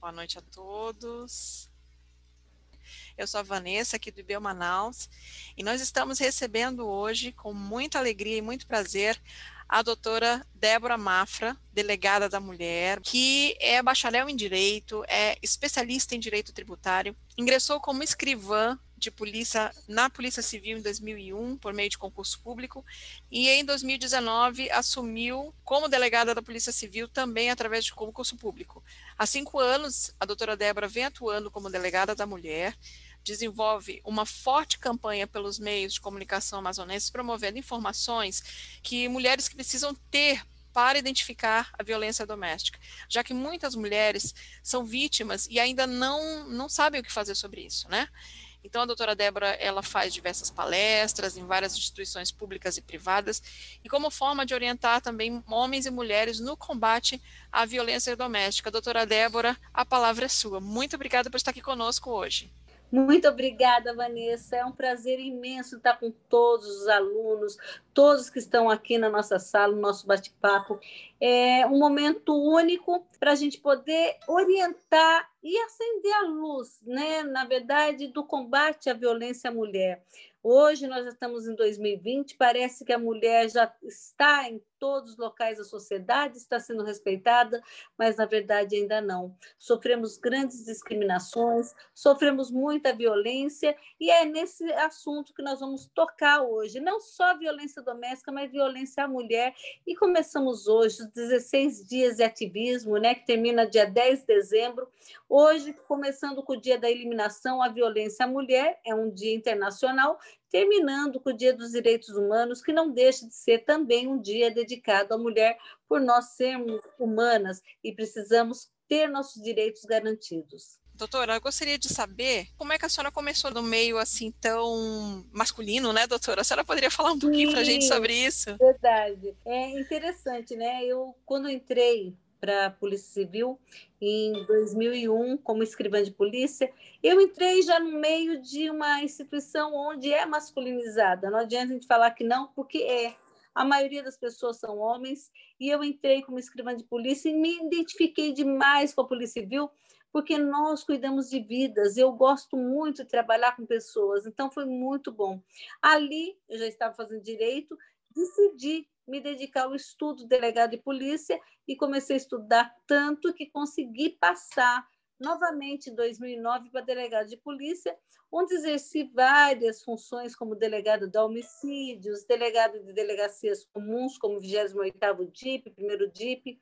Boa noite a todos. Eu sou a Vanessa, aqui do IBEL Manaus, e nós estamos recebendo hoje, com muita alegria e muito prazer, a doutora Débora Mafra, delegada da mulher, que é bacharel em Direito, é especialista em Direito Tributário, ingressou como escrivã de polícia na Polícia Civil em 2001 por meio de concurso público e em 2019 assumiu como delegada da Polícia Civil também através de concurso público. Há cinco anos, a doutora Débora vem atuando como delegada da mulher, desenvolve uma forte campanha pelos meios de comunicação amazonenses, promovendo informações que mulheres que precisam ter para identificar a violência doméstica, já que muitas mulheres são vítimas e ainda não, não sabem o que fazer sobre isso, né? Então, a doutora Débora, ela faz diversas palestras em várias instituições públicas e privadas, e como forma de orientar também homens e mulheres no combate à violência doméstica. Doutora Débora, a palavra é sua. Muito obrigada por estar aqui conosco hoje. Muito obrigada, Vanessa. É um prazer imenso estar com todos os alunos, todos que estão aqui na nossa sala, no nosso bate-papo. É um momento único para a gente poder orientar e acender a luz, né? na verdade, do combate à violência à mulher. Hoje nós estamos em 2020, parece que a mulher já está em todos os locais da sociedade, está sendo respeitada, mas na verdade ainda não. Sofremos grandes discriminações, sofremos muita violência, e é nesse assunto que nós vamos tocar hoje. Não só violência doméstica, mas violência à mulher. E começamos hoje os 16 dias de ativismo, né, que termina dia 10 de dezembro. Hoje, começando com o dia da eliminação à violência à mulher, é um dia internacional, terminando com o Dia dos Direitos Humanos, que não deixa de ser também um dia dedicado à mulher, por nós sermos humanas e precisamos ter nossos direitos garantidos. Doutora, eu gostaria de saber como é que a senhora começou no meio assim tão masculino, né, doutora? A senhora poderia falar um pouquinho para a gente sobre isso? Verdade. É interessante, né? Eu, quando entrei para a Polícia Civil em 2001 como escrivã de polícia. Eu entrei já no meio de uma instituição onde é masculinizada. Não adianta a gente falar que não, porque é. A maioria das pessoas são homens e eu entrei como escrivã de polícia e me identifiquei demais com a Polícia Civil porque nós cuidamos de vidas. Eu gosto muito de trabalhar com pessoas, então foi muito bom. Ali eu já estava fazendo direito, decidi me dedicar ao estudo delegado de polícia e comecei a estudar tanto que consegui passar novamente em 2009 para delegado de polícia, onde exerci várias funções como delegado de homicídios, delegado de delegacias comuns, como 28º DIP, primeiro DIP,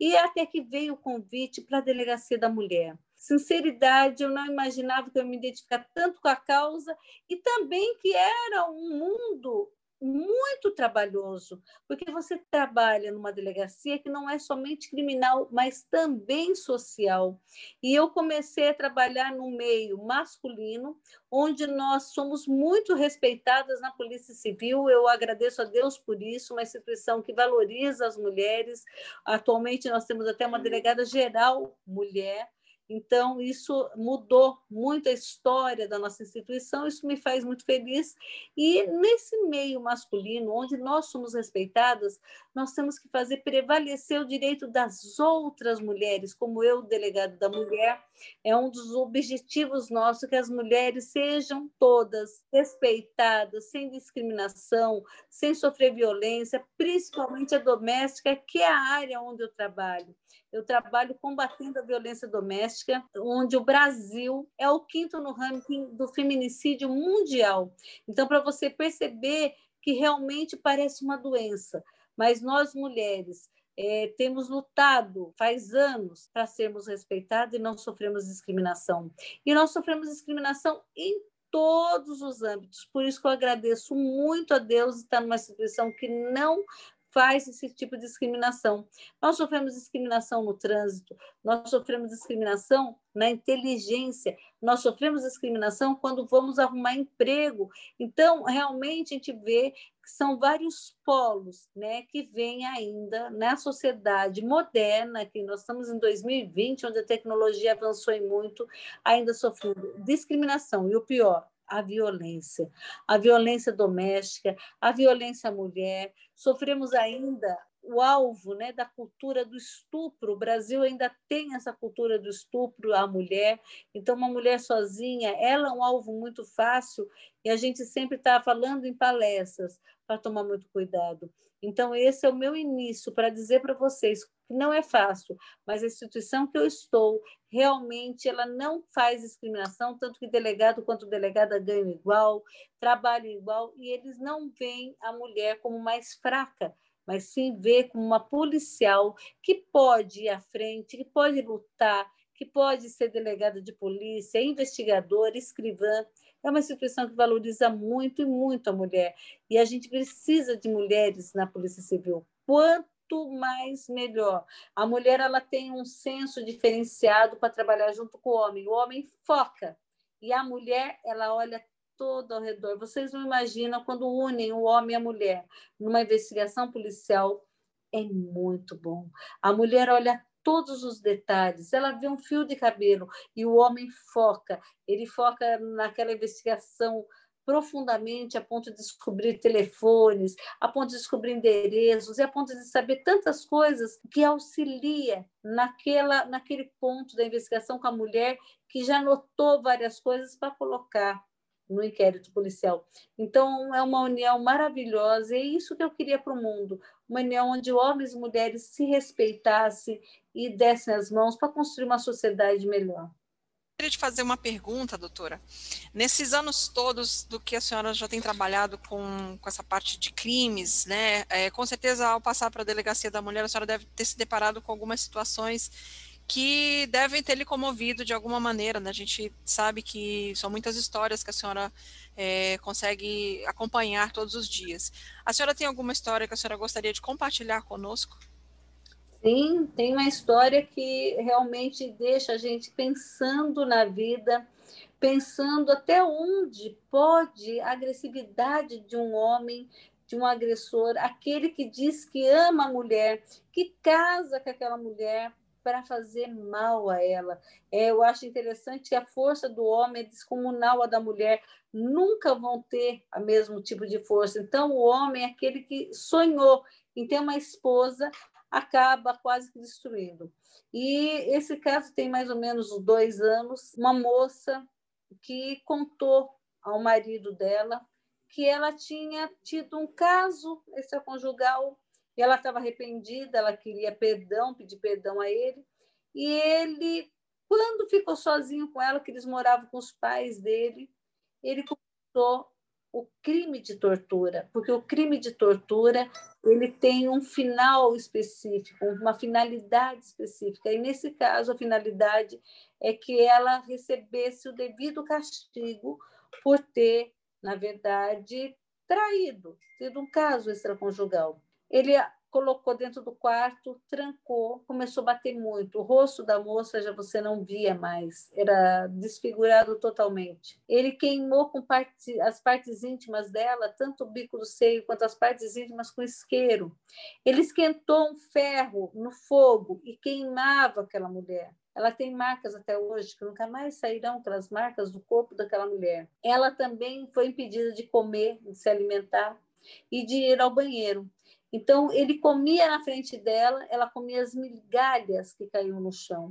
e até que veio o convite para a delegacia da mulher. Sinceridade, eu não imaginava que eu me identificar tanto com a causa e também que era um mundo muito trabalhoso, porque você trabalha numa delegacia que não é somente criminal, mas também social. E eu comecei a trabalhar no meio masculino, onde nós somos muito respeitadas na Polícia Civil. Eu agradeço a Deus por isso, uma instituição que valoriza as mulheres. Atualmente nós temos até uma delegada geral mulher então, isso mudou muito a história da nossa instituição, isso me faz muito feliz. E nesse meio masculino, onde nós somos respeitadas, nós temos que fazer prevalecer o direito das outras mulheres, como eu, delegado da mulher, é um dos objetivos nossos que as mulheres sejam todas respeitadas, sem discriminação, sem sofrer violência, principalmente a doméstica, que é a área onde eu trabalho. Eu trabalho combatendo a violência doméstica, onde o Brasil é o quinto no ranking do feminicídio mundial. Então, para você perceber que realmente parece uma doença, mas nós mulheres é, temos lutado faz anos para sermos respeitados e não sofremos discriminação. E nós sofremos discriminação em todos os âmbitos. Por isso que eu agradeço muito a Deus estar numa instituição que não faz esse tipo de discriminação. Nós sofremos discriminação no trânsito, nós sofremos discriminação na inteligência, nós sofremos discriminação quando vamos arrumar emprego. Então, realmente, a gente vê que são vários polos né, que vêm ainda na sociedade moderna, que nós estamos em 2020, onde a tecnologia avançou em muito, ainda sofrendo discriminação. E o pior, a violência, a violência doméstica, a violência à mulher. Sofremos ainda o alvo né, da cultura do estupro. O Brasil ainda tem essa cultura do estupro à mulher. Então, uma mulher sozinha, ela é um alvo muito fácil e a gente sempre está falando em palestras para tomar muito cuidado. Então, esse é o meu início para dizer para vocês que não é fácil, mas a instituição que eu estou, realmente, ela não faz discriminação, tanto que delegado quanto delegada ganham igual, trabalham igual, e eles não veem a mulher como mais fraca, mas sim vê como uma policial que pode ir à frente, que pode lutar, que pode ser delegada de polícia, investigadora, escrivã. É uma instituição que valoriza muito e muito a mulher. E a gente precisa de mulheres na Polícia Civil. Quanto mais melhor. A mulher ela tem um senso diferenciado para trabalhar junto com o homem. O homem foca e a mulher ela olha todo ao redor. Vocês não imaginam quando unem o homem e a mulher numa investigação policial. É muito bom. A mulher olha todos os detalhes. Ela vê um fio de cabelo e o homem foca. Ele foca naquela investigação profundamente a ponto de descobrir telefones, a ponto de descobrir endereços e a ponto de saber tantas coisas que auxilia naquela naquele ponto da investigação com a mulher que já notou várias coisas para colocar no inquérito policial. Então, é uma união maravilhosa, e é isso que eu queria para o mundo: uma união onde homens e mulheres se respeitassem e dessem as mãos para construir uma sociedade melhor. Queria te fazer uma pergunta, doutora. Nesses anos todos do que a senhora já tem trabalhado com, com essa parte de crimes, né? É, com certeza, ao passar para a delegacia da mulher, a senhora deve ter se deparado com algumas situações que devem ter lhe comovido de alguma maneira. Né? A gente sabe que são muitas histórias que a senhora é, consegue acompanhar todos os dias. A senhora tem alguma história que a senhora gostaria de compartilhar conosco? Sim, tem uma história que realmente deixa a gente pensando na vida, pensando até onde pode a agressividade de um homem, de um agressor, aquele que diz que ama a mulher, que casa com aquela mulher, para fazer mal a ela. É, eu acho interessante que a força do homem é descomunal à da mulher, nunca vão ter o mesmo tipo de força. Então, o homem é aquele que sonhou em ter uma esposa, acaba quase que destruindo. E esse caso tem mais ou menos dois anos. Uma moça que contou ao marido dela que ela tinha tido um caso extraconjugal e ela estava arrependida, ela queria perdão, pedir perdão a ele. E ele, quando ficou sozinho com ela, que eles moravam com os pais dele, ele começou o crime de tortura, porque o crime de tortura ele tem um final específico, uma finalidade específica. E nesse caso, a finalidade é que ela recebesse o devido castigo por ter, na verdade, traído, tido um caso extraconjugal. Ele colocou dentro do quarto, trancou, começou a bater muito. O rosto da moça já você não via mais, era desfigurado totalmente. Ele queimou com parte, as partes íntimas dela, tanto o bico do seio quanto as partes íntimas com isqueiro. Ele esquentou um ferro no fogo e queimava aquela mulher. Ela tem marcas até hoje que nunca mais sairão aquelas marcas do corpo daquela mulher. Ela também foi impedida de comer, de se alimentar e de ir ao banheiro. Então, ele comia na frente dela, ela comia as migalhas que caíam no chão.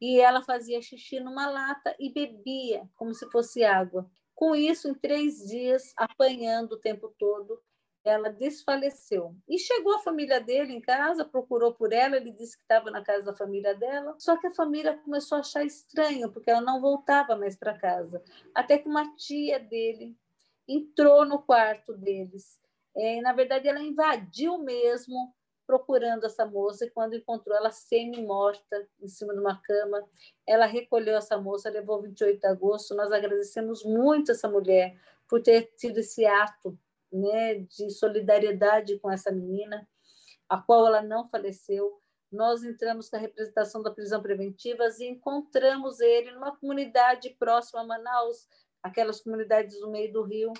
E ela fazia xixi numa lata e bebia, como se fosse água. Com isso, em três dias, apanhando o tempo todo, ela desfaleceu. E chegou a família dele em casa, procurou por ela, ele disse que estava na casa da família dela, só que a família começou a achar estranho, porque ela não voltava mais para casa. Até que uma tia dele entrou no quarto deles é, na verdade, ela invadiu mesmo procurando essa moça e quando encontrou ela semi-morta em cima de uma cama, ela recolheu essa moça, levou 28 de agosto. Nós agradecemos muito essa mulher por ter tido esse ato né, de solidariedade com essa menina, a qual ela não faleceu. Nós entramos com a representação da prisão preventiva e encontramos ele numa comunidade próxima a Manaus, aquelas comunidades no meio do rio,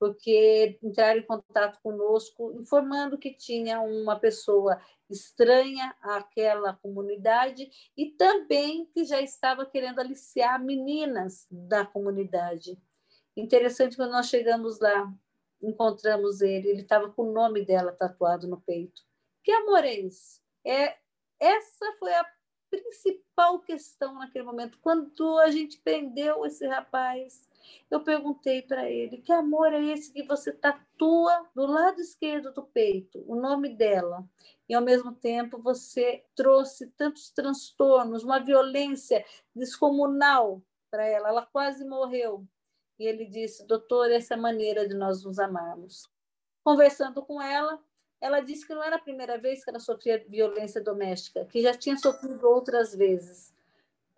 porque entraram em contato conosco, informando que tinha uma pessoa estranha àquela comunidade e também que já estava querendo aliciar meninas da comunidade. Interessante, quando nós chegamos lá, encontramos ele, ele estava com o nome dela tatuado no peito. Que amor é esse? É, essa foi a principal questão naquele momento. Quando a gente prendeu esse rapaz, eu perguntei para ele: que amor é esse que você tatua do lado esquerdo do peito, o nome dela? E ao mesmo tempo você trouxe tantos transtornos, uma violência descomunal para ela. Ela quase morreu. E ele disse: doutor, essa é a maneira de nós nos amarmos. Conversando com ela, ela disse que não era a primeira vez que ela sofria violência doméstica, que já tinha sofrido outras vezes.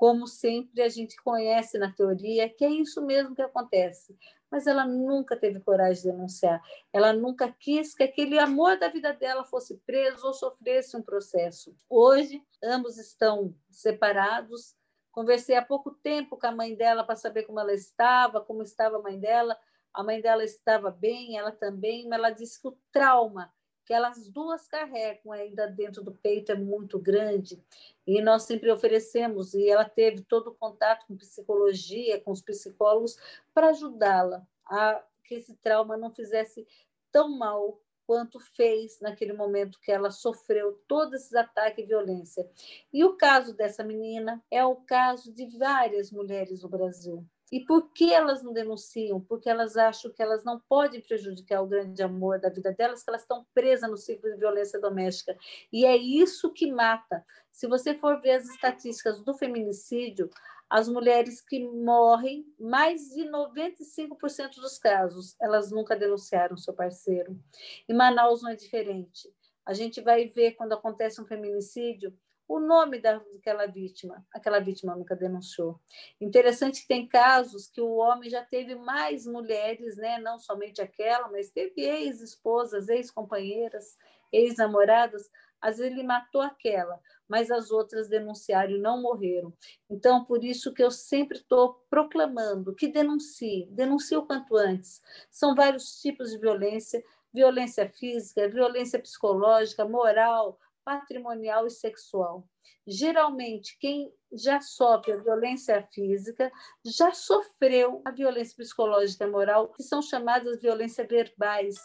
Como sempre, a gente conhece na teoria que é isso mesmo que acontece. Mas ela nunca teve coragem de denunciar. Ela nunca quis que aquele amor da vida dela fosse preso ou sofresse um processo. Hoje, ambos estão separados. Conversei há pouco tempo com a mãe dela para saber como ela estava, como estava a mãe dela. A mãe dela estava bem, ela também, mas ela disse que o trauma que elas duas carregam ainda dentro do peito é muito grande e nós sempre oferecemos e ela teve todo o contato com psicologia, com os psicólogos para ajudá-la a que esse trauma não fizesse tão mal quanto fez naquele momento que ela sofreu todos esses ataques e violência. E o caso dessa menina é o caso de várias mulheres no Brasil. E por que elas não denunciam? Porque elas acham que elas não podem prejudicar o grande amor da vida delas, que elas estão presas no ciclo de violência doméstica. E é isso que mata. Se você for ver as estatísticas do feminicídio, as mulheres que morrem, mais de 95% dos casos, elas nunca denunciaram seu parceiro. Em Manaus não é diferente. A gente vai ver quando acontece um feminicídio, o nome daquela vítima. Aquela vítima nunca denunciou. Interessante que tem casos que o homem já teve mais mulheres, né? não somente aquela, mas teve ex-esposas, ex-companheiras, ex-namoradas. Às vezes ele matou aquela, mas as outras denunciaram e não morreram. Então, por isso que eu sempre estou proclamando que denuncie, denuncie o quanto antes. São vários tipos de violência, violência física, violência psicológica, moral, patrimonial e sexual. Geralmente, quem já sofre a violência física já sofreu a violência psicológica e moral, que são chamadas violências verbais.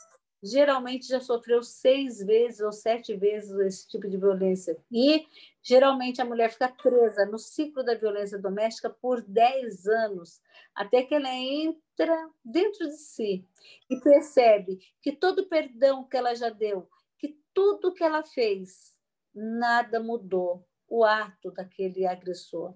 Geralmente já sofreu seis vezes ou sete vezes esse tipo de violência. E geralmente a mulher fica presa no ciclo da violência doméstica por dez anos, até que ela entra dentro de si e percebe que todo perdão que ela já deu, tudo que ela fez, nada mudou o ato daquele agressor.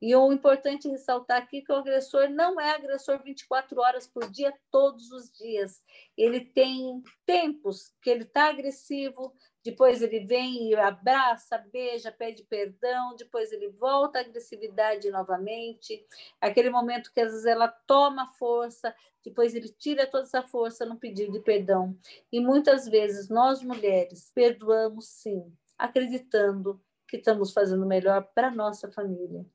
E o importante ressaltar aqui que o agressor não é agressor 24 horas por dia, todos os dias. Ele tem tempos que ele está agressivo, depois ele vem e abraça, beija, pede perdão, depois ele volta à agressividade novamente. Aquele momento que às vezes ela toma força, depois ele tira toda essa força no pedido de perdão. E muitas vezes nós mulheres perdoamos sim, acreditando que estamos fazendo melhor para nossa família.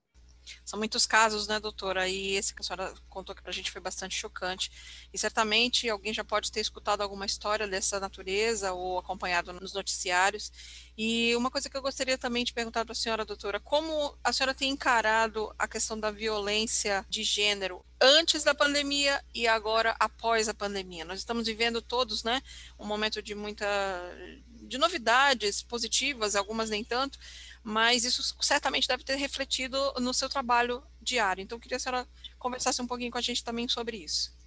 São muitos casos, né, doutora? E esse que a senhora contou aqui para a gente foi bastante chocante. E certamente alguém já pode ter escutado alguma história dessa natureza ou acompanhado nos noticiários. E uma coisa que eu gostaria também de perguntar para a senhora, doutora, como a senhora tem encarado a questão da violência de gênero antes da pandemia e agora após a pandemia? Nós estamos vivendo todos, né, um momento de muita de novidades positivas, algumas nem tanto, mas isso certamente deve ter refletido no seu trabalho diário. Então, eu queria que a senhora conversasse um pouquinho com a gente também sobre isso.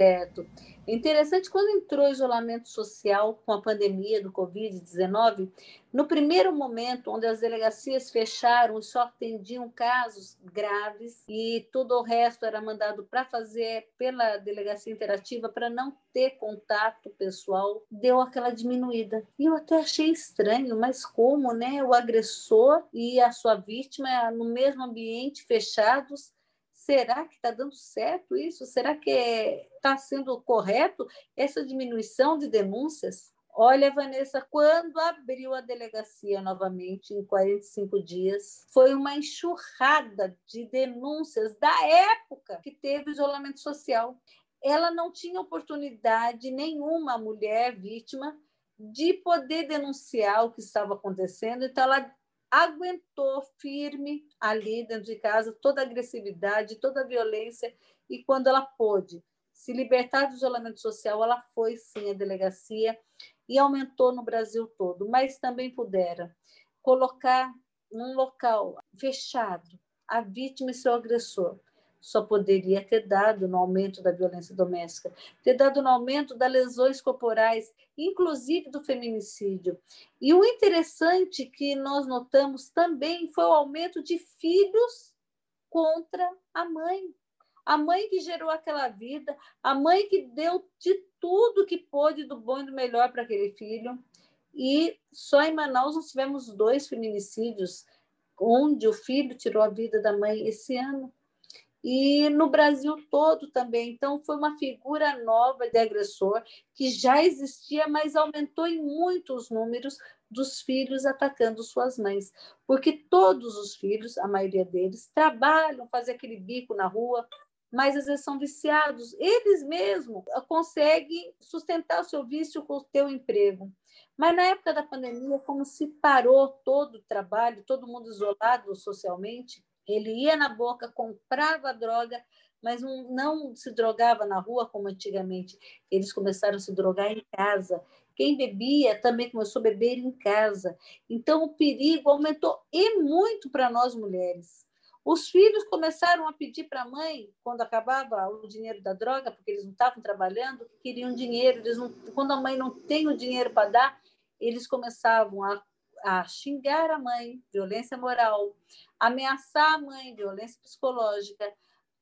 Certo. Interessante, quando entrou o isolamento social com a pandemia do Covid-19, no primeiro momento, onde as delegacias fecharam só atendiam casos graves e todo o resto era mandado para fazer pela delegacia interativa para não ter contato pessoal, deu aquela diminuída. E eu até achei estranho, mas como, né? O agressor e a sua vítima no mesmo ambiente fechados Será que está dando certo isso? Será que está sendo correto essa diminuição de denúncias? Olha, Vanessa, quando abriu a delegacia novamente, em 45 dias, foi uma enxurrada de denúncias da época que teve isolamento social. Ela não tinha oportunidade nenhuma, mulher vítima, de poder denunciar o que estava acontecendo, então ela aguentou firme ali dentro de casa toda a agressividade, toda a violência, e quando ela pôde se libertar do isolamento social, ela foi sim à delegacia e aumentou no Brasil todo, mas também pudera colocar num local fechado a vítima e seu agressor. Só poderia ter dado no aumento da violência doméstica, ter dado no aumento das lesões corporais, inclusive do feminicídio. E o interessante que nós notamos também foi o aumento de filhos contra a mãe. A mãe que gerou aquela vida, a mãe que deu de tudo que pôde do bom e do melhor para aquele filho. E só em Manaus nós tivemos dois feminicídios, onde o filho tirou a vida da mãe esse ano. E no Brasil todo também. Então, foi uma figura nova de agressor que já existia, mas aumentou em muitos números dos filhos atacando suas mães. Porque todos os filhos, a maioria deles, trabalham, fazem aquele bico na rua, mas às vezes são viciados. Eles mesmos conseguem sustentar o seu vício com o seu emprego. Mas na época da pandemia, como se parou todo o trabalho, todo mundo isolado socialmente, ele ia na boca, comprava droga, mas não, não se drogava na rua como antigamente. Eles começaram a se drogar em casa. Quem bebia também começou a beber em casa. Então, o perigo aumentou e muito para nós mulheres. Os filhos começaram a pedir para a mãe, quando acabava o dinheiro da droga, porque eles não estavam trabalhando, queriam dinheiro. Eles não, quando a mãe não tem o dinheiro para dar, eles começavam a, a xingar a mãe, violência moral, ameaçar a mãe, violência psicológica,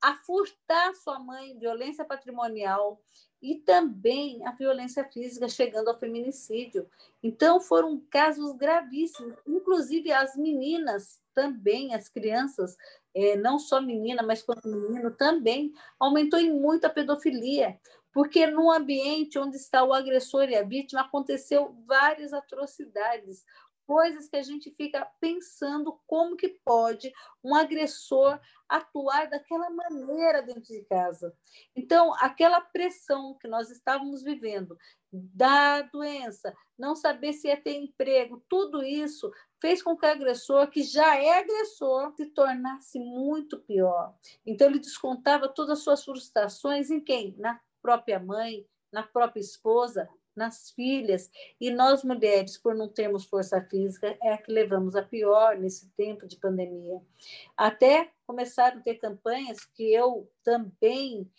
a furtar sua mãe, violência patrimonial e também a violência física, chegando ao feminicídio. Então, foram casos gravíssimos. Inclusive, as meninas também, as crianças, é, não só menina, mas quanto menino também, aumentou em muito a pedofilia. Porque no ambiente onde está o agressor e a vítima, aconteceu várias atrocidades coisas que a gente fica pensando como que pode um agressor atuar daquela maneira dentro de casa. Então, aquela pressão que nós estávamos vivendo da doença, não saber se ia ter emprego, tudo isso fez com que o agressor, que já é agressor, se tornasse muito pior. Então, ele descontava todas as suas frustrações em quem? Na própria mãe, na própria esposa, nas filhas. E nós, mulheres, por não termos força física, é a que levamos a pior nesse tempo de pandemia. Até começaram a ter campanhas que eu também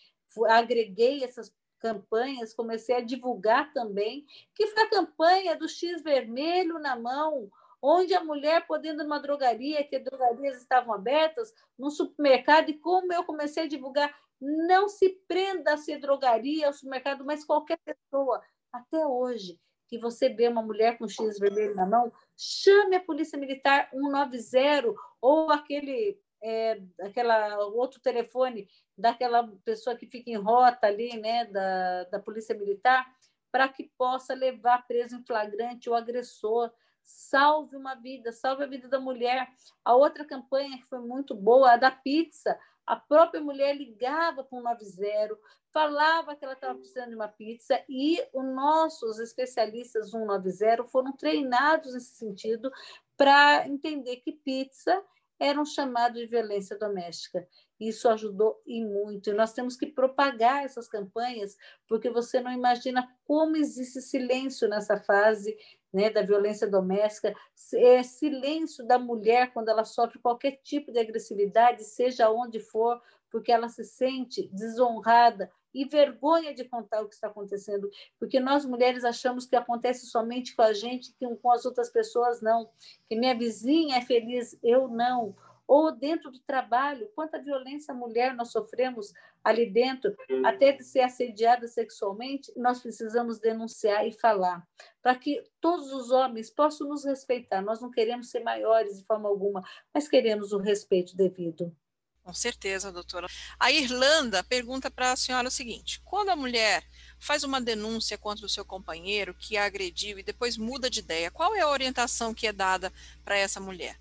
agreguei essas campanhas, comecei a divulgar também, que foi a campanha do X vermelho na mão, onde a mulher podendo numa drogaria, que drogarias estavam abertas, num supermercado, e como eu comecei a divulgar, não se prenda a ser drogaria, ao supermercado, mas qualquer pessoa, até hoje, que você vê uma mulher com X vermelho na mão, chame a Polícia Militar 190 ou aquele é, aquela outro telefone daquela pessoa que fica em rota ali, né, da, da Polícia Militar, para que possa levar preso em flagrante o agressor. Salve uma vida, salve a vida da mulher. A outra campanha que foi muito boa, a da pizza. A própria mulher ligava para o 90, falava que ela estava precisando de uma pizza e os nossos especialistas 190 foram treinados nesse sentido para entender que pizza era um chamado de violência doméstica. Isso ajudou e muito. E nós temos que propagar essas campanhas, porque você não imagina como existe silêncio nessa fase né, da violência doméstica, é silêncio da mulher quando ela sofre qualquer tipo de agressividade, seja onde for, porque ela se sente desonrada e vergonha de contar o que está acontecendo, porque nós mulheres achamos que acontece somente com a gente, que com as outras pessoas não, que minha vizinha é feliz, eu não ou dentro do trabalho, quanta violência mulher nós sofremos ali dentro, até de ser assediada sexualmente, nós precisamos denunciar e falar, para que todos os homens possam nos respeitar. Nós não queremos ser maiores de forma alguma, mas queremos o respeito devido. Com certeza, doutora. A Irlanda pergunta para a senhora o seguinte: quando a mulher faz uma denúncia contra o seu companheiro que a agrediu e depois muda de ideia, qual é a orientação que é dada para essa mulher?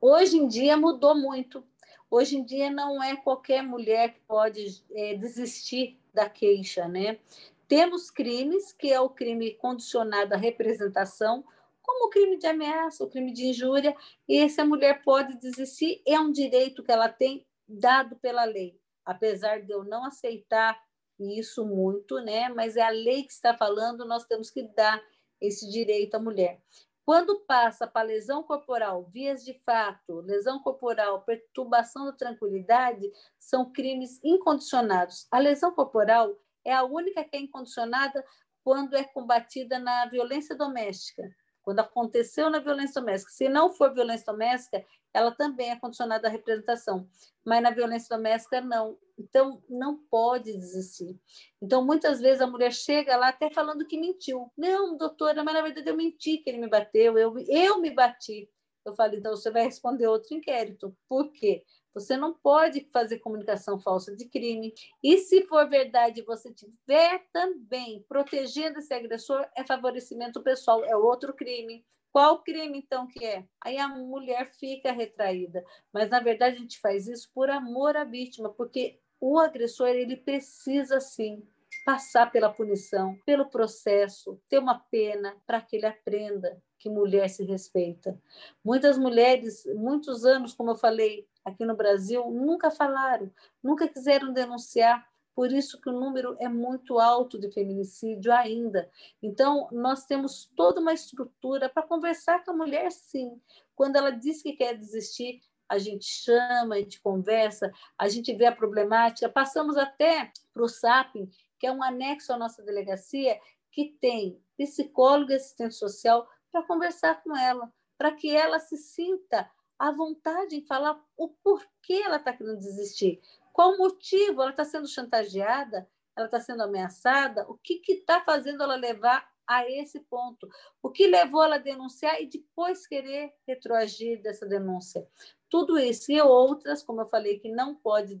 Hoje em dia mudou muito. Hoje em dia não é qualquer mulher que pode é, desistir da queixa, né? Temos crimes, que é o crime condicionado à representação, como o crime de ameaça, o crime de injúria, e essa mulher pode desistir, é um direito que ela tem dado pela lei. Apesar de eu não aceitar isso muito, né? Mas é a lei que está falando, nós temos que dar esse direito à mulher. Quando passa para lesão corporal, vias de fato, lesão corporal, perturbação da tranquilidade, são crimes incondicionados. A lesão corporal é a única que é incondicionada quando é combatida na violência doméstica. Quando aconteceu na violência doméstica. Se não for violência doméstica, ela também é condicionada à representação. Mas na violência doméstica, não. Então, não pode desistir. Então, muitas vezes a mulher chega lá até falando que mentiu. Não, doutora, mas na verdade eu menti que ele me bateu, eu, eu me bati. Eu falo, então você vai responder outro inquérito. Por quê? Você não pode fazer comunicação falsa de crime. E se for verdade, você tiver também protegendo esse agressor, é favorecimento pessoal, é outro crime. Qual crime, então, que é? Aí a mulher fica retraída. Mas, na verdade, a gente faz isso por amor à vítima, porque o agressor ele precisa sim passar pela punição, pelo processo, ter uma pena para que ele aprenda que mulher se respeita. Muitas mulheres, muitos anos, como eu falei, aqui no Brasil, nunca falaram, nunca quiseram denunciar, por isso que o número é muito alto de feminicídio ainda. Então, nós temos toda uma estrutura para conversar com a mulher, sim. Quando ela diz que quer desistir, a gente chama, a gente conversa, a gente vê a problemática, passamos até para o SAPIM, que é um anexo à nossa delegacia, que tem psicólogo e assistente social para conversar com ela, para que ela se sinta à vontade em falar o porquê ela está querendo desistir, qual o motivo, ela está sendo chantageada, ela está sendo ameaçada, o que está fazendo ela levar a esse ponto, o que levou ela a denunciar e depois querer retroagir dessa denúncia. Tudo isso e outras, como eu falei, que não pode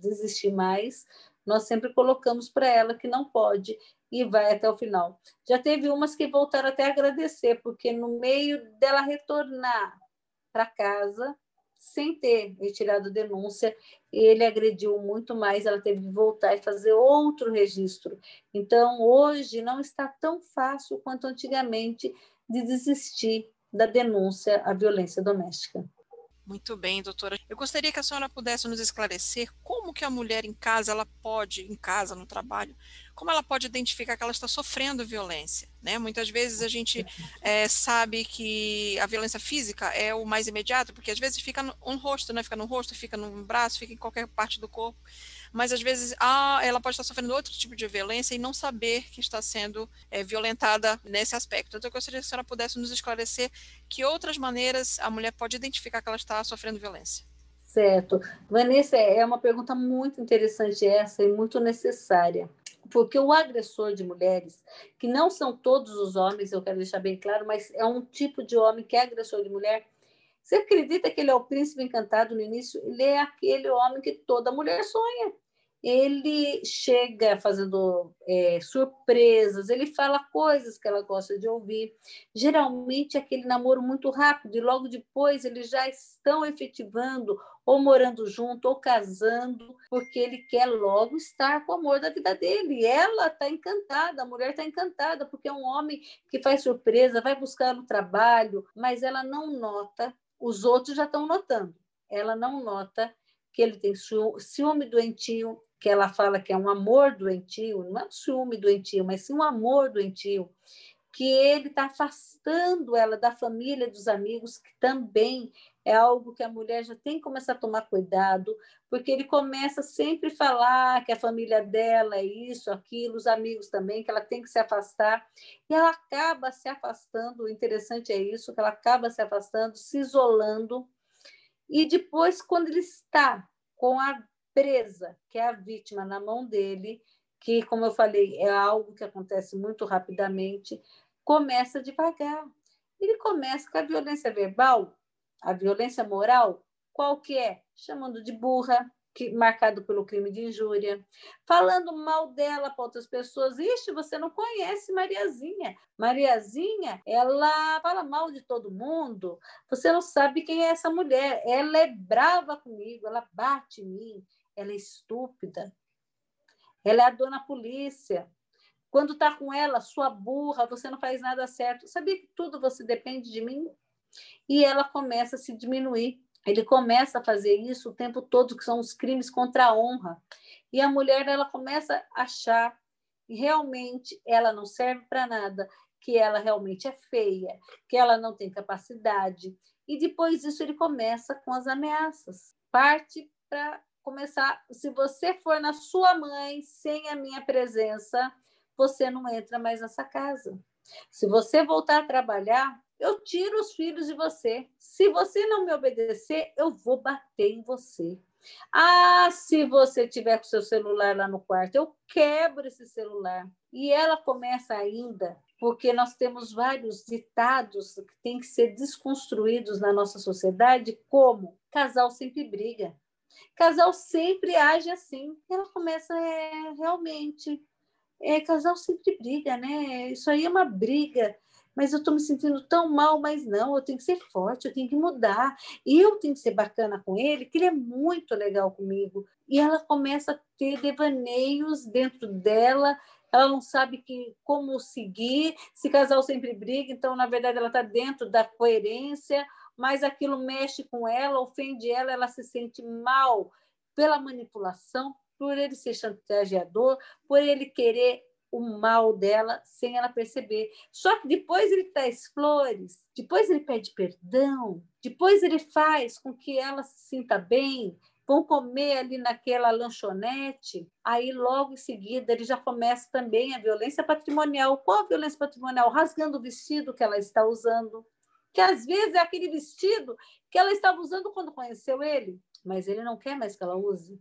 desistir mais, nós sempre colocamos para ela que não pode e vai até o final. Já teve umas que voltaram até a agradecer, porque no meio dela retornar para casa, sem ter retirado denúncia, ele agrediu muito mais, ela teve que voltar e fazer outro registro. Então, hoje não está tão fácil quanto antigamente de desistir da denúncia à violência doméstica. Muito bem, doutora. Eu gostaria que a senhora pudesse nos esclarecer como que a mulher em casa, ela pode, em casa, no trabalho, como ela pode identificar que ela está sofrendo violência, né? Muitas vezes a gente é, sabe que a violência física é o mais imediato, porque às vezes fica no, no rosto, né? Fica no rosto, fica no braço, fica em qualquer parte do corpo mas às vezes ah, ela pode estar sofrendo outro tipo de violência e não saber que está sendo é, violentada nesse aspecto. Então, eu gostaria que a senhora pudesse nos esclarecer que outras maneiras a mulher pode identificar que ela está sofrendo violência. Certo. Vanessa, é uma pergunta muito interessante essa e muito necessária. Porque o agressor de mulheres, que não são todos os homens, eu quero deixar bem claro, mas é um tipo de homem que é agressor de mulher, você acredita que ele é o príncipe encantado no início? Ele é aquele homem que toda mulher sonha. Ele chega fazendo é, surpresas, ele fala coisas que ela gosta de ouvir. Geralmente é aquele namoro muito rápido e logo depois eles já estão efetivando ou morando junto ou casando, porque ele quer logo estar com o amor da vida dele. Ela está encantada, a mulher está encantada, porque é um homem que faz surpresa, vai buscar no trabalho, mas ela não nota os outros já estão notando. Ela não nota que ele tem ciúme doentio, que ela fala que é um amor doentio, não é um ciúme doentio, mas sim um amor doentio, que ele está afastando ela da família, dos amigos, que também é algo que a mulher já tem que começar a tomar cuidado, porque ele começa sempre a falar que a família dela é isso, aquilo, os amigos também, que ela tem que se afastar, e ela acaba se afastando. O interessante é isso, que ela acaba se afastando, se isolando, e depois, quando ele está com a presa, que é a vítima, na mão dele, que, como eu falei, é algo que acontece muito rapidamente, começa devagar. Ele começa com a violência verbal, a violência moral, qual que é? Chamando de burra, que, marcado pelo crime de injúria, falando mal dela para outras pessoas. Ixi, você não conhece Mariazinha. Mariazinha, ela fala mal de todo mundo. Você não sabe quem é essa mulher. Ela é brava comigo, ela bate em mim, ela é estúpida. Ela é a dona polícia. Quando está com ela, sua burra, você não faz nada certo. Sabia que tudo você depende de mim? e ela começa a se diminuir. ele começa a fazer isso o tempo todo, que são os crimes contra a honra. E a mulher ela começa a achar que realmente ela não serve para nada, que ela realmente é feia, que ela não tem capacidade. E depois disso ele começa com as ameaças. Parte para começar, se você for na sua mãe sem a minha presença, você não entra mais nessa casa. Se você voltar a trabalhar, eu tiro os filhos de você. Se você não me obedecer, eu vou bater em você. Ah, se você tiver com seu celular lá no quarto, eu quebro esse celular. E ela começa ainda, porque nós temos vários ditados que têm que ser desconstruídos na nossa sociedade, como casal sempre briga. Casal sempre age assim. Ela começa é, realmente. É, casal sempre briga, né? Isso aí é uma briga mas eu estou me sentindo tão mal, mas não, eu tenho que ser forte, eu tenho que mudar, e eu tenho que ser bacana com ele, que ele é muito legal comigo. E ela começa a ter devaneios dentro dela, ela não sabe que, como seguir, se casal sempre briga, então, na verdade, ela está dentro da coerência, mas aquilo mexe com ela, ofende ela, ela se sente mal pela manipulação, por ele ser chantageador, por ele querer o mal dela sem ela perceber. Só que depois ele traz flores, depois ele pede perdão, depois ele faz com que ela se sinta bem, vão comer ali naquela lanchonete, aí logo em seguida ele já começa também a violência patrimonial. Qual a violência patrimonial? Rasgando o vestido que ela está usando, que às vezes é aquele vestido que ela estava usando quando conheceu ele, mas ele não quer mais que ela use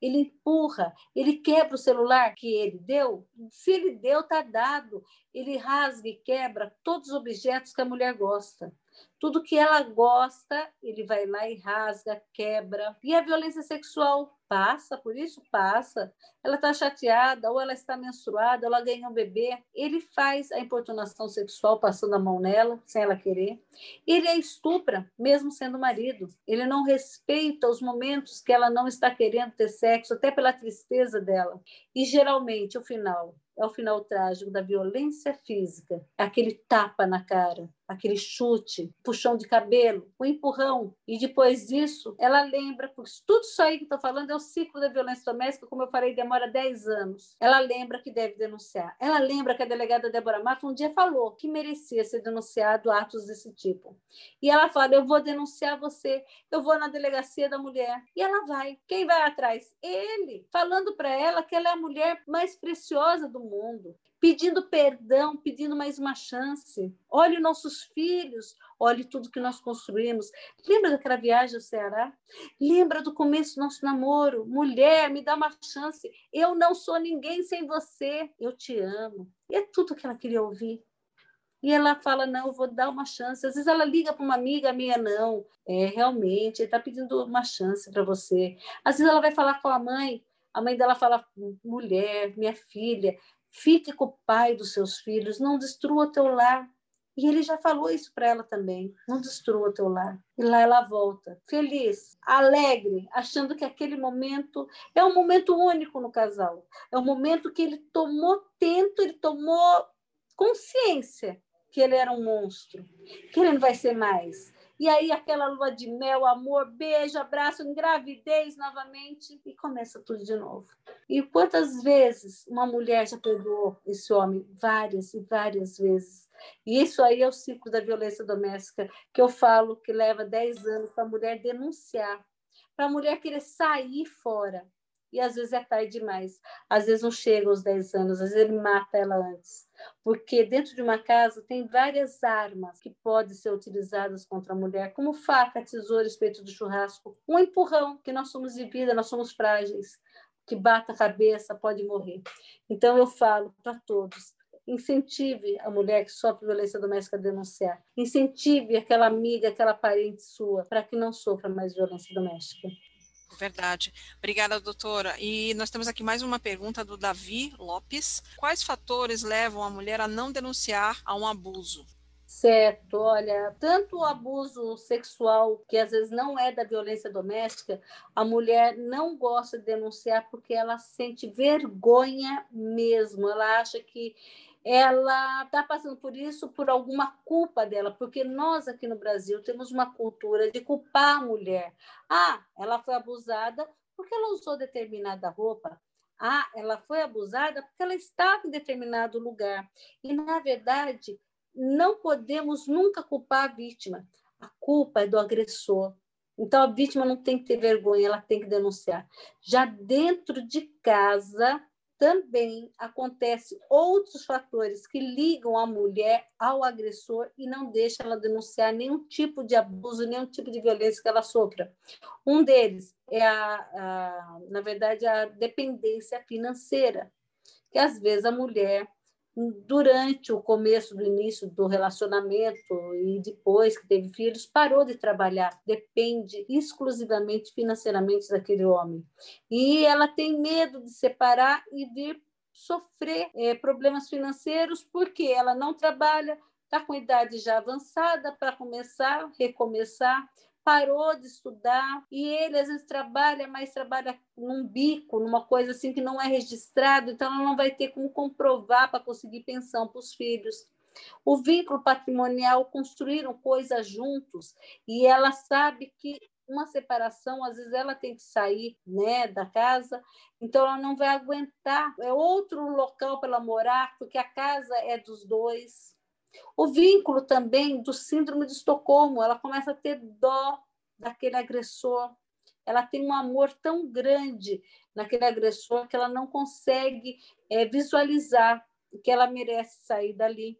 ele empurra, ele quebra o celular que ele deu. Se ele deu, está dado. Ele rasga e quebra todos os objetos que a mulher gosta. Tudo que ela gosta, ele vai lá e rasga, quebra. E a violência sexual passa, por isso passa. Ela está chateada, ou ela está menstruada, ou ela ganhou um bebê. Ele faz a importunação sexual passando a mão nela, sem ela querer. Ele a estupra, mesmo sendo marido. Ele não respeita os momentos que ela não está querendo ter sexo, até pela tristeza dela. E geralmente, o final é o final trágico da violência física, aquele tapa na cara, aquele chute, puxão de cabelo, o empurrão. E depois disso, ela lembra, porque tudo isso aí que estou falando é o ciclo da violência doméstica, como eu falei, demora 10 anos. Ela lembra que deve denunciar. Ela lembra que a delegada Débora Mato um dia falou que merecia ser denunciado atos desse tipo. E ela fala: Eu vou denunciar você, eu vou na delegacia da mulher. E ela vai. Quem vai atrás? Ele, falando para ela que ela é a mulher mais preciosa do mundo pedindo perdão, pedindo mais uma chance. Olhe nossos filhos, olhe tudo que nós construímos. Lembra daquela viagem ao Ceará? Lembra do começo do nosso namoro? Mulher, me dá uma chance. Eu não sou ninguém sem você. Eu te amo. E é tudo que ela queria ouvir. E ela fala: Não, eu vou dar uma chance. Às vezes ela liga para uma amiga minha, não. É, realmente, ele está pedindo uma chance para você. Às vezes ela vai falar com a mãe. A mãe dela fala: Mulher, minha filha, Fique com o pai dos seus filhos, não destrua teu lar. E ele já falou isso para ela também: não destrua teu lar. E lá ela volta, feliz, alegre, achando que aquele momento é um momento único no casal. É um momento que ele tomou tento, ele tomou consciência que ele era um monstro, que ele não vai ser mais, e aí aquela lua de mel, amor, beijo, abraço, engravidez novamente e começa tudo de novo. E quantas vezes uma mulher já perdoou esse homem? Várias e várias vezes. E isso aí é o ciclo da violência doméstica que eu falo que leva 10 anos para a mulher denunciar, para a mulher querer sair fora. E às vezes é tarde demais. Às vezes não chega aos 10 anos, às vezes ele mata ela antes porque dentro de uma casa tem várias armas que podem ser utilizadas contra a mulher, como faca, tesoura, espeto do churrasco, um empurrão, que nós somos de vida, nós somos frágeis, que bata a cabeça, pode morrer. Então eu falo para todos, incentive a mulher que sofre violência doméstica a denunciar, incentive aquela amiga, aquela parente sua, para que não sofra mais violência doméstica. Verdade. Obrigada, doutora. E nós temos aqui mais uma pergunta do Davi Lopes. Quais fatores levam a mulher a não denunciar a um abuso? Certo, olha, tanto o abuso sexual, que às vezes não é da violência doméstica, a mulher não gosta de denunciar porque ela sente vergonha mesmo, ela acha que ela está passando por isso por alguma culpa dela, porque nós aqui no Brasil temos uma cultura de culpar a mulher. Ah, ela foi abusada porque ela usou determinada roupa. Ah, ela foi abusada porque ela estava em determinado lugar. E, na verdade, não podemos nunca culpar a vítima. A culpa é do agressor. Então, a vítima não tem que ter vergonha, ela tem que denunciar. Já dentro de casa, também acontece outros fatores que ligam a mulher ao agressor e não deixam ela denunciar nenhum tipo de abuso, nenhum tipo de violência que ela sofra. Um deles é a, a na verdade, a dependência financeira, que às vezes a mulher durante o começo do início do relacionamento e depois que teve filhos, parou de trabalhar, depende exclusivamente financeiramente daquele homem. E ela tem medo de separar e vir sofrer é, problemas financeiros porque ela não trabalha, está com idade já avançada para começar, recomeçar, parou de estudar e ele às vezes trabalha, mas trabalha num bico, numa coisa assim que não é registrado, então ela não vai ter como comprovar para conseguir pensão para os filhos. O vínculo patrimonial construíram coisas juntos e ela sabe que uma separação, às vezes ela tem que sair, né, da casa, então ela não vai aguentar, é outro local para ela morar, porque a casa é dos dois. O vínculo também do síndrome de Estocolmo, ela começa a ter dó daquele agressor. Ela tem um amor tão grande naquele agressor que ela não consegue é, visualizar que ela merece sair dali.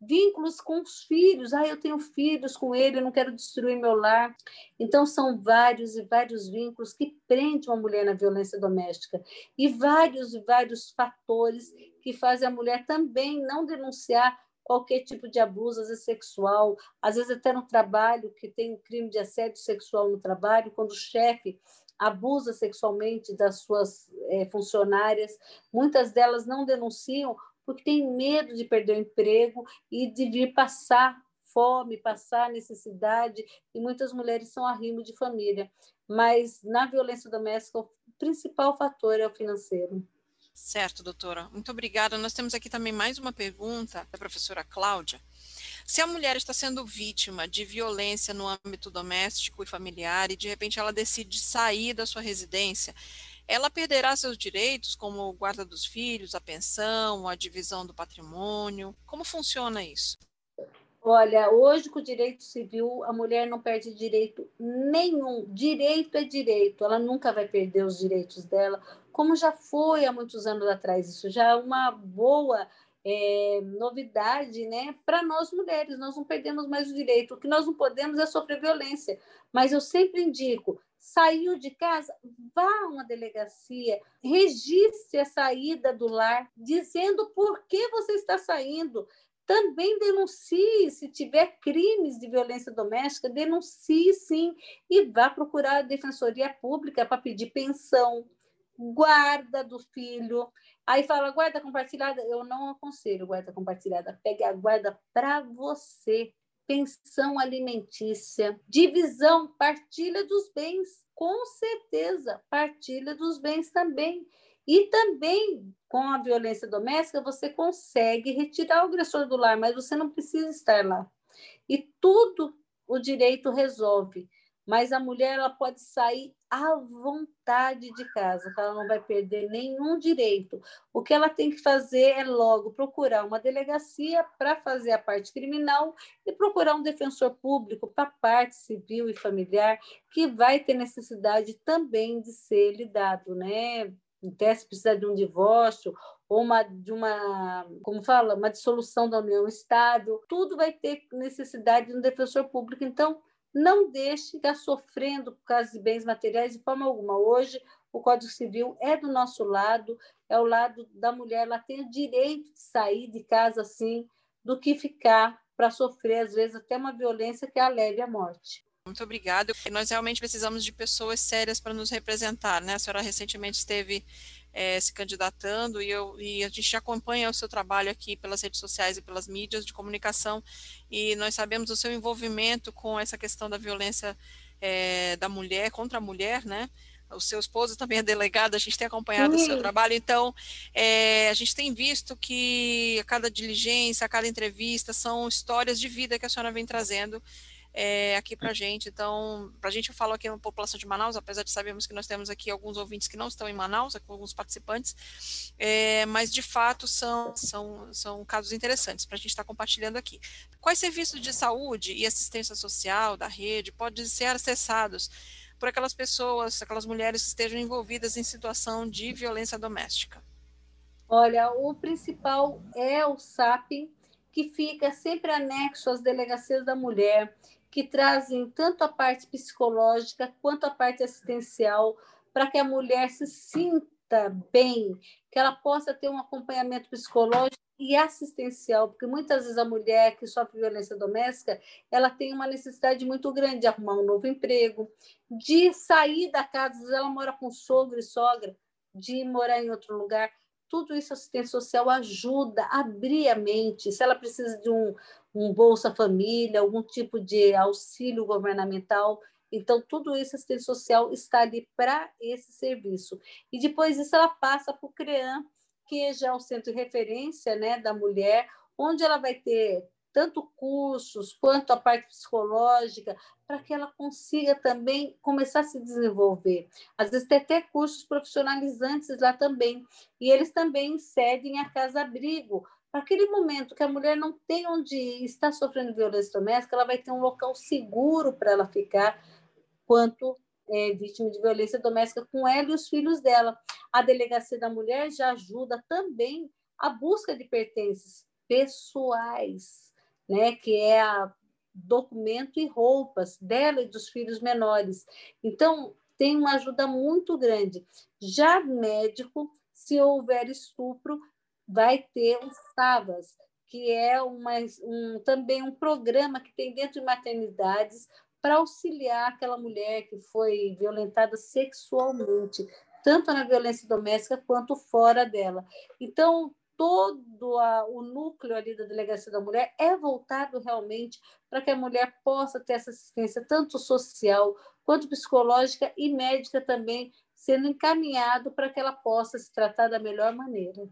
Vínculos com os filhos. Ah, eu tenho filhos com ele, eu não quero destruir meu lar. Então, são vários e vários vínculos que prendem uma mulher na violência doméstica. E vários e vários fatores que fazem a mulher também não denunciar qualquer tipo de abuso, às vezes sexual, às vezes até no trabalho, que tem um crime de assédio sexual no trabalho, quando o chefe abusa sexualmente das suas é, funcionárias, muitas delas não denunciam porque têm medo de perder o emprego e de vir passar fome, passar necessidade, e muitas mulheres são arrimo de família. Mas na violência doméstica, o principal fator é o financeiro. Certo, doutora. Muito obrigada. Nós temos aqui também mais uma pergunta da professora Cláudia. Se a mulher está sendo vítima de violência no âmbito doméstico e familiar e de repente ela decide sair da sua residência, ela perderá seus direitos, como guarda dos filhos, a pensão, a divisão do patrimônio? Como funciona isso? Olha, hoje com o direito civil, a mulher não perde direito nenhum. Direito é direito, ela nunca vai perder os direitos dela, como já foi há muitos anos atrás. Isso já é uma boa é, novidade né, para nós mulheres. Nós não perdemos mais o direito. O que nós não podemos é sofrer violência. Mas eu sempre indico: saiu de casa, vá a uma delegacia, registre a saída do lar, dizendo por que você está saindo. Também denuncie, se tiver crimes de violência doméstica, denuncie sim e vá procurar a Defensoria Pública para pedir pensão, guarda do filho. Aí fala guarda compartilhada, eu não aconselho guarda compartilhada. Pegue a guarda para você. Pensão alimentícia, divisão, partilha dos bens, com certeza, partilha dos bens também. E também, com a violência doméstica, você consegue retirar o agressor do lar, mas você não precisa estar lá. E tudo o direito resolve mas a mulher ela pode sair à vontade de casa, ela não vai perder nenhum direito. O que ela tem que fazer é logo procurar uma delegacia para fazer a parte criminal e procurar um defensor público para a parte civil e familiar, que vai ter necessidade também de ser lidado, né? Até se precisar de um divórcio ou uma, de uma, como fala, uma dissolução da União Estado, tudo vai ter necessidade de um defensor público. Então, não deixe ficar sofrendo por causa de bens materiais de forma alguma. Hoje, o Código Civil é do nosso lado, é o lado da mulher, ela tem o direito de sair de casa assim, do que ficar para sofrer, às vezes, até uma violência que a leve à morte. Muito obrigada. Nós realmente precisamos de pessoas sérias para nos representar, né? A senhora recentemente esteve é, se candidatando e, eu, e a gente acompanha o seu trabalho aqui pelas redes sociais e pelas mídias de comunicação e nós sabemos o seu envolvimento com essa questão da violência é, da mulher contra a mulher, né? o seu esposo também é delegado, a gente tem acompanhado Sim. o seu trabalho, então é, a gente tem visto que a cada diligência, a cada entrevista, são histórias de vida que a senhora vem trazendo é, aqui para a gente. Então, para a gente, eu falo aqui na população de Manaus, apesar de sabermos que nós temos aqui alguns ouvintes que não estão em Manaus, alguns participantes, é, mas de fato são, são, são casos interessantes para a gente estar tá compartilhando aqui. Quais serviços de saúde e assistência social da rede podem ser acessados por aquelas pessoas, aquelas mulheres que estejam envolvidas em situação de violência doméstica? Olha, o principal é o SAP, que fica sempre anexo às delegacias da mulher, que trazem tanto a parte psicológica quanto a parte assistencial, para que a mulher se sinta bem, que ela possa ter um acompanhamento psicológico e assistencial, porque muitas vezes a mulher que sofre violência doméstica, ela tem uma necessidade muito grande de arrumar um novo emprego, de sair da casa, ela mora com sogro e sogra, de morar em outro lugar. Tudo isso a assistência social ajuda a abrir a mente. Se ela precisa de um, um Bolsa Família, algum tipo de auxílio governamental, então, tudo isso, a assistência social está ali para esse serviço. E depois isso, ela passa para o CREAM, que já é o centro de referência né, da mulher, onde ela vai ter tanto cursos quanto a parte psicológica, para que ela consiga também começar a se desenvolver. Às vezes tem até cursos profissionalizantes lá também, e eles também cedem a casa-abrigo, para aquele momento que a mulher não tem onde está sofrendo violência doméstica, ela vai ter um local seguro para ela ficar quanto é, vítima de violência doméstica com ela e os filhos dela. A delegacia da mulher já ajuda também a busca de pertences pessoais, né, que é a documento e roupas dela e dos filhos menores. Então, tem uma ajuda muito grande. Já médico, se houver estupro, vai ter o SAVAS, que é uma, um, também um programa que tem dentro de maternidades para auxiliar aquela mulher que foi violentada sexualmente, tanto na violência doméstica quanto fora dela. Então, todo a, o núcleo ali da delegacia da mulher é voltado realmente para que a mulher possa ter essa assistência tanto social quanto psicológica e médica também, sendo encaminhado para que ela possa se tratar da melhor maneira.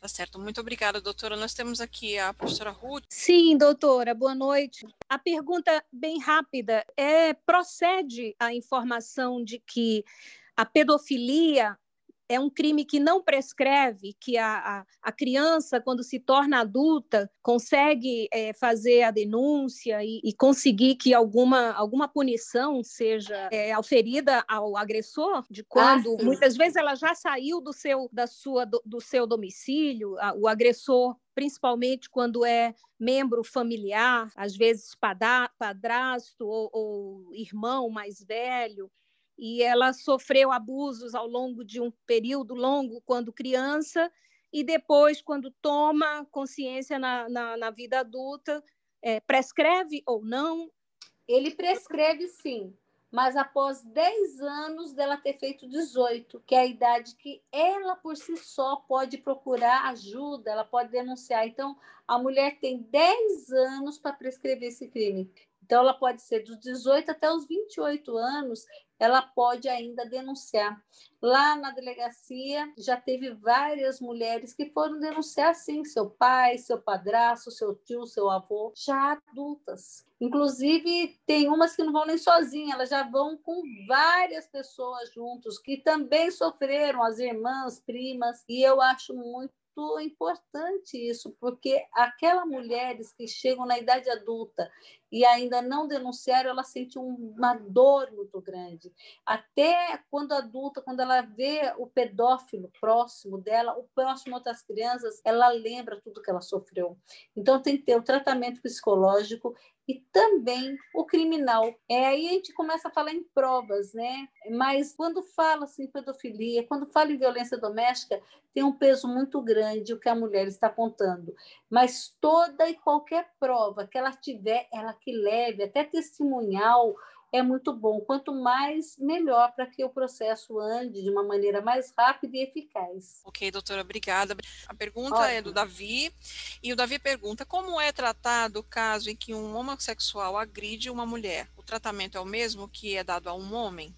Tá certo, muito obrigada, doutora. Nós temos aqui a professora Ruth. Sim, doutora, boa noite. A pergunta bem rápida é: procede a informação de que a pedofilia é um crime que não prescreve, que a, a, a criança, quando se torna adulta, consegue é, fazer a denúncia e, e, conseguir que alguma, alguma punição seja é, oferida ao agressor, de quando ah, muitas vezes ela já saiu do seu, da sua, do, do seu domicílio, a, o agressor principalmente quando é membro familiar, às vezes padrasto ou, ou irmão mais velho e ela sofreu abusos ao longo de um período longo quando criança e depois, quando toma consciência na, na, na vida adulta, é, prescreve ou não? Ele prescreve sim, mas após 10 anos dela ter feito 18, que é a idade que ela por si só pode procurar ajuda, ela pode denunciar. Então, a mulher tem 10 anos para prescrever esse crime. Então, ela pode ser dos 18 até os 28 anos, ela pode ainda denunciar. Lá na delegacia já teve várias mulheres que foram denunciar sim, seu pai, seu padrasto, seu tio, seu avô, já adultas. Inclusive, tem umas que não vão nem sozinhas, elas já vão com várias pessoas juntos, que também sofreram, as irmãs, primas, e eu acho muito importante isso, porque aquelas mulheres que chegam na idade adulta e ainda não denunciaram, ela sente uma dor muito grande. Até quando adulta, quando ela vê o pedófilo próximo dela, o próximo outras crianças, ela lembra tudo que ela sofreu. Então tem que ter o tratamento psicológico e também o criminal. É aí a gente começa a falar em provas, né? Mas quando fala assim pedofilia, quando fala em violência doméstica, tem um peso muito grande o que a mulher está contando. Mas toda e qualquer prova que ela tiver, ela que leve, até testemunhal, é muito bom. Quanto mais, melhor para que o processo ande de uma maneira mais rápida e eficaz. Ok, doutora, obrigada. A pergunta Ótimo. é do Davi, e o Davi pergunta: como é tratado o caso em que um homossexual agride uma mulher? O tratamento é o mesmo que é dado a um homem?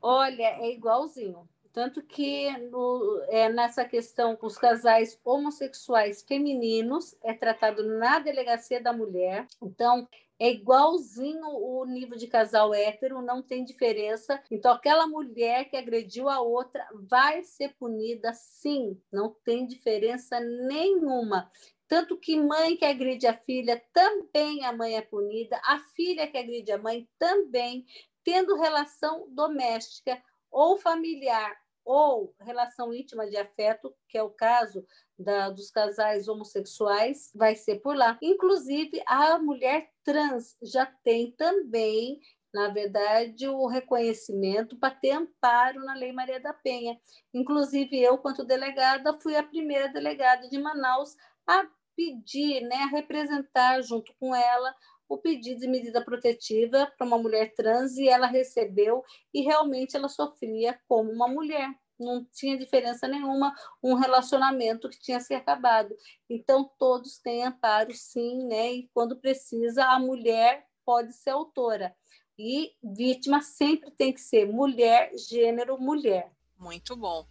Olha, é igualzinho. Tanto que no, é, nessa questão, os casais homossexuais femininos é tratado na delegacia da mulher. Então, é igualzinho o nível de casal hétero, não tem diferença. Então, aquela mulher que agrediu a outra vai ser punida sim, não tem diferença nenhuma. Tanto que mãe que agride a filha, também a mãe é punida, a filha que agride a mãe também, tendo relação doméstica ou familiar ou relação íntima de afeto, que é o caso da, dos casais homossexuais, vai ser por lá. Inclusive, a mulher trans já tem também, na verdade, o reconhecimento para ter amparo na Lei Maria da Penha. Inclusive, eu, quanto delegada, fui a primeira delegada de Manaus a pedir, né, a representar junto com ela o pedido de medida protetiva para uma mulher trans e ela recebeu e realmente ela sofria como uma mulher. Não tinha diferença nenhuma um relacionamento que tinha se acabado. Então, todos têm amparo, sim, né? E quando precisa, a mulher pode ser autora. E vítima sempre tem que ser mulher, gênero, mulher. Muito bom.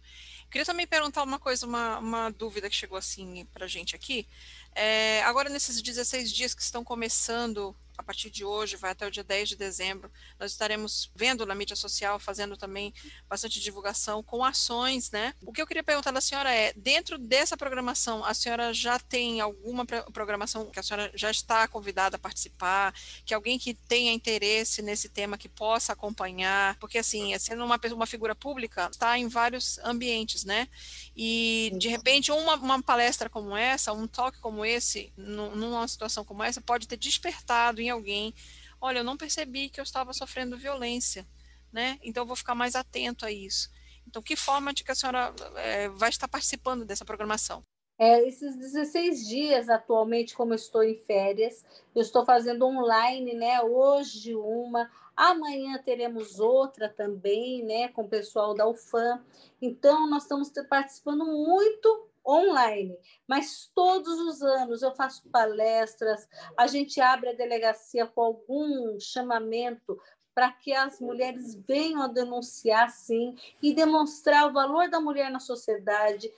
Queria também perguntar uma coisa, uma, uma dúvida que chegou assim para a gente aqui. É, agora, nesses 16 dias que estão começando a partir de hoje, vai até o dia 10 de dezembro, nós estaremos vendo na mídia social, fazendo também bastante divulgação com ações, né? O que eu queria perguntar da senhora é, dentro dessa programação, a senhora já tem alguma programação que a senhora já está convidada a participar, que alguém que tenha interesse nesse tema que possa acompanhar, porque assim, sendo uma, uma figura pública, está em vários ambientes, né? E de repente uma, uma palestra como essa, um talk como esse, numa situação como essa, pode ter despertado alguém, olha, eu não percebi que eu estava sofrendo violência, né? Então eu vou ficar mais atento a isso. Então, que forma de que a senhora é, vai estar participando dessa programação? É, esses 16 dias atualmente, como eu estou em férias, eu estou fazendo online, né? Hoje uma, amanhã teremos outra também, né? Com o pessoal da UFAM. Então, nós estamos participando muito online, mas todos os anos eu faço palestras, a gente abre a delegacia com algum chamamento para que as mulheres venham a denunciar, sim, e demonstrar o valor da mulher na sociedade,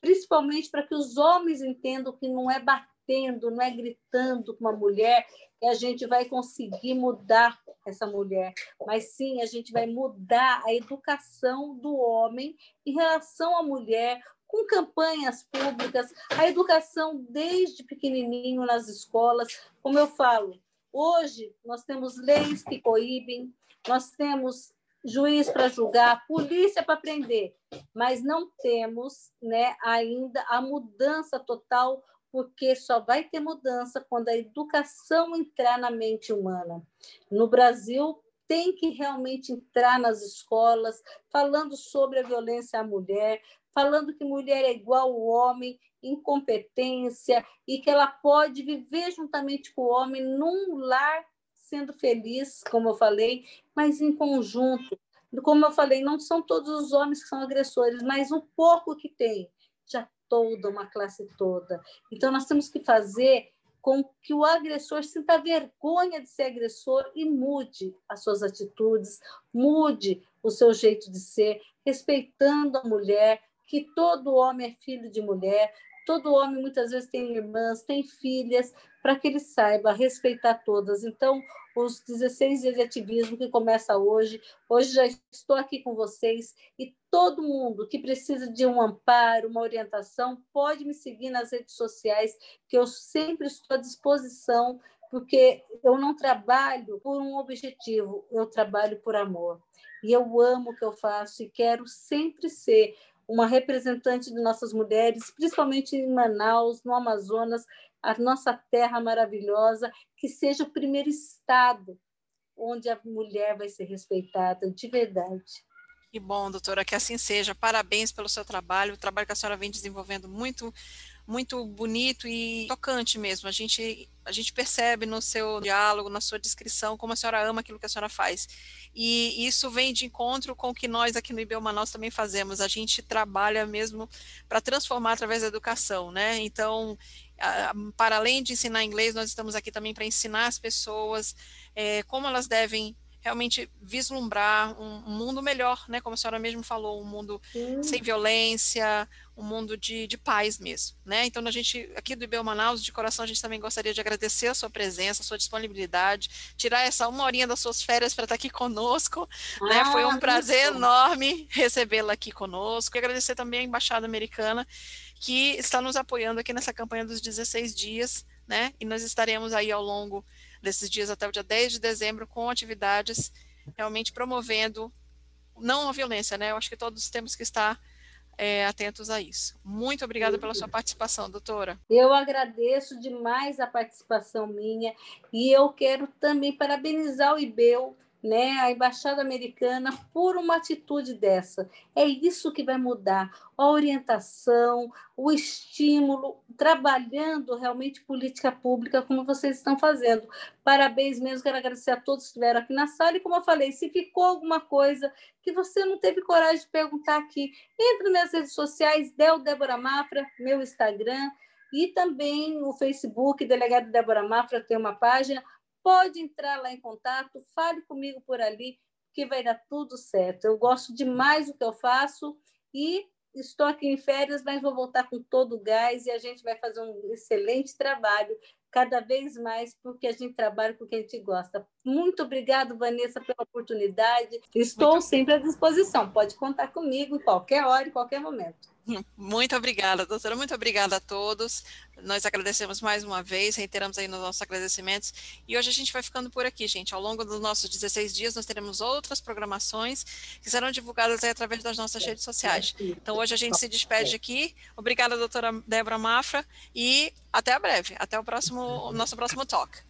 principalmente para que os homens entendam que não é batendo, não é gritando com uma mulher que a gente vai conseguir mudar essa mulher, mas sim a gente vai mudar a educação do homem em relação à mulher, com campanhas públicas, a educação desde pequenininho nas escolas. Como eu falo, hoje nós temos leis que coíbem, nós temos juiz para julgar, polícia para prender, mas não temos né, ainda a mudança total, porque só vai ter mudança quando a educação entrar na mente humana. No Brasil, tem que realmente entrar nas escolas, falando sobre a violência à mulher, falando que mulher é igual ao homem em competência e que ela pode viver juntamente com o homem num lar sendo feliz, como eu falei, mas em conjunto. Como eu falei, não são todos os homens que são agressores, mas o pouco que tem, já toda uma classe toda. Então nós temos que fazer com que o agressor sinta vergonha de ser agressor e mude as suas atitudes, mude o seu jeito de ser, respeitando a mulher, que todo homem é filho de mulher, todo homem muitas vezes tem irmãs, tem filhas, para que ele saiba respeitar todas. Então, os 16 dias de ativismo que começa hoje, hoje já estou aqui com vocês e todo mundo que precisa de um amparo, uma orientação, pode me seguir nas redes sociais, que eu sempre estou à disposição, porque eu não trabalho por um objetivo, eu trabalho por amor. E eu amo o que eu faço e quero sempre ser uma representante de nossas mulheres, principalmente em Manaus, no Amazonas, a nossa terra maravilhosa, que seja o primeiro estado onde a mulher vai ser respeitada de verdade. Que bom, doutora, que assim seja. Parabéns pelo seu trabalho, o trabalho que a senhora vem desenvolvendo muito muito bonito e tocante mesmo. A gente, a gente percebe no seu diálogo, na sua descrição, como a senhora ama aquilo que a senhora faz. E isso vem de encontro com o que nós aqui no IBEL Manaus também fazemos. A gente trabalha mesmo para transformar através da educação, né? Então, para além de ensinar inglês, nós estamos aqui também para ensinar as pessoas é, como elas devem realmente vislumbrar um, mundo melhor, né? Como a senhora mesmo falou, um mundo Sim. sem violência, um mundo de, de paz mesmo, né? Então, a gente, aqui do IBEL Manaus, de coração, a gente também gostaria de agradecer a sua presença, a sua disponibilidade, tirar essa uma horinha das suas férias para estar aqui conosco, ah, né? Foi um ah, prazer isso. enorme recebê-la aqui conosco e agradecer também a Embaixada Americana, que está nos apoiando aqui nessa campanha dos 16 dias, né? E nós estaremos aí ao longo desses dias até o dia 10 de dezembro com atividades realmente promovendo não a violência, né? Eu acho que todos temos que estar é, atentos a isso. Muito obrigada pela sua participação, doutora. Eu agradeço demais a participação minha e eu quero também parabenizar o IBEL né, a embaixada americana por uma atitude dessa. É isso que vai mudar a orientação, o estímulo, trabalhando realmente política pública como vocês estão fazendo. Parabéns mesmo, quero agradecer a todos que estiveram aqui na sala e como eu falei, se ficou alguma coisa que você não teve coragem de perguntar aqui, entre nas redes sociais, Del Débora Mafra, meu Instagram, e também o Facebook, Delegado Débora Mafra tem uma página, pode entrar lá em contato, fale comigo por ali, que vai dar tudo certo. Eu gosto demais do que eu faço e estou aqui em férias, mas vou voltar com todo o gás e a gente vai fazer um excelente trabalho, cada vez mais, porque a gente trabalha com o que a gente gosta. Muito obrigado, Vanessa, pela oportunidade. Estou Muito sempre à disposição. Pode contar comigo em qualquer hora, em qualquer momento. Muito obrigada, doutora. Muito obrigada a todos. Nós agradecemos mais uma vez, reiteramos aí nos nossos agradecimentos. E hoje a gente vai ficando por aqui, gente. Ao longo dos nossos 16 dias, nós teremos outras programações que serão divulgadas através das nossas redes sociais. Então, hoje a gente se despede aqui. Obrigada, doutora Débora Mafra, e até a breve. Até o próximo, o nosso próximo talk.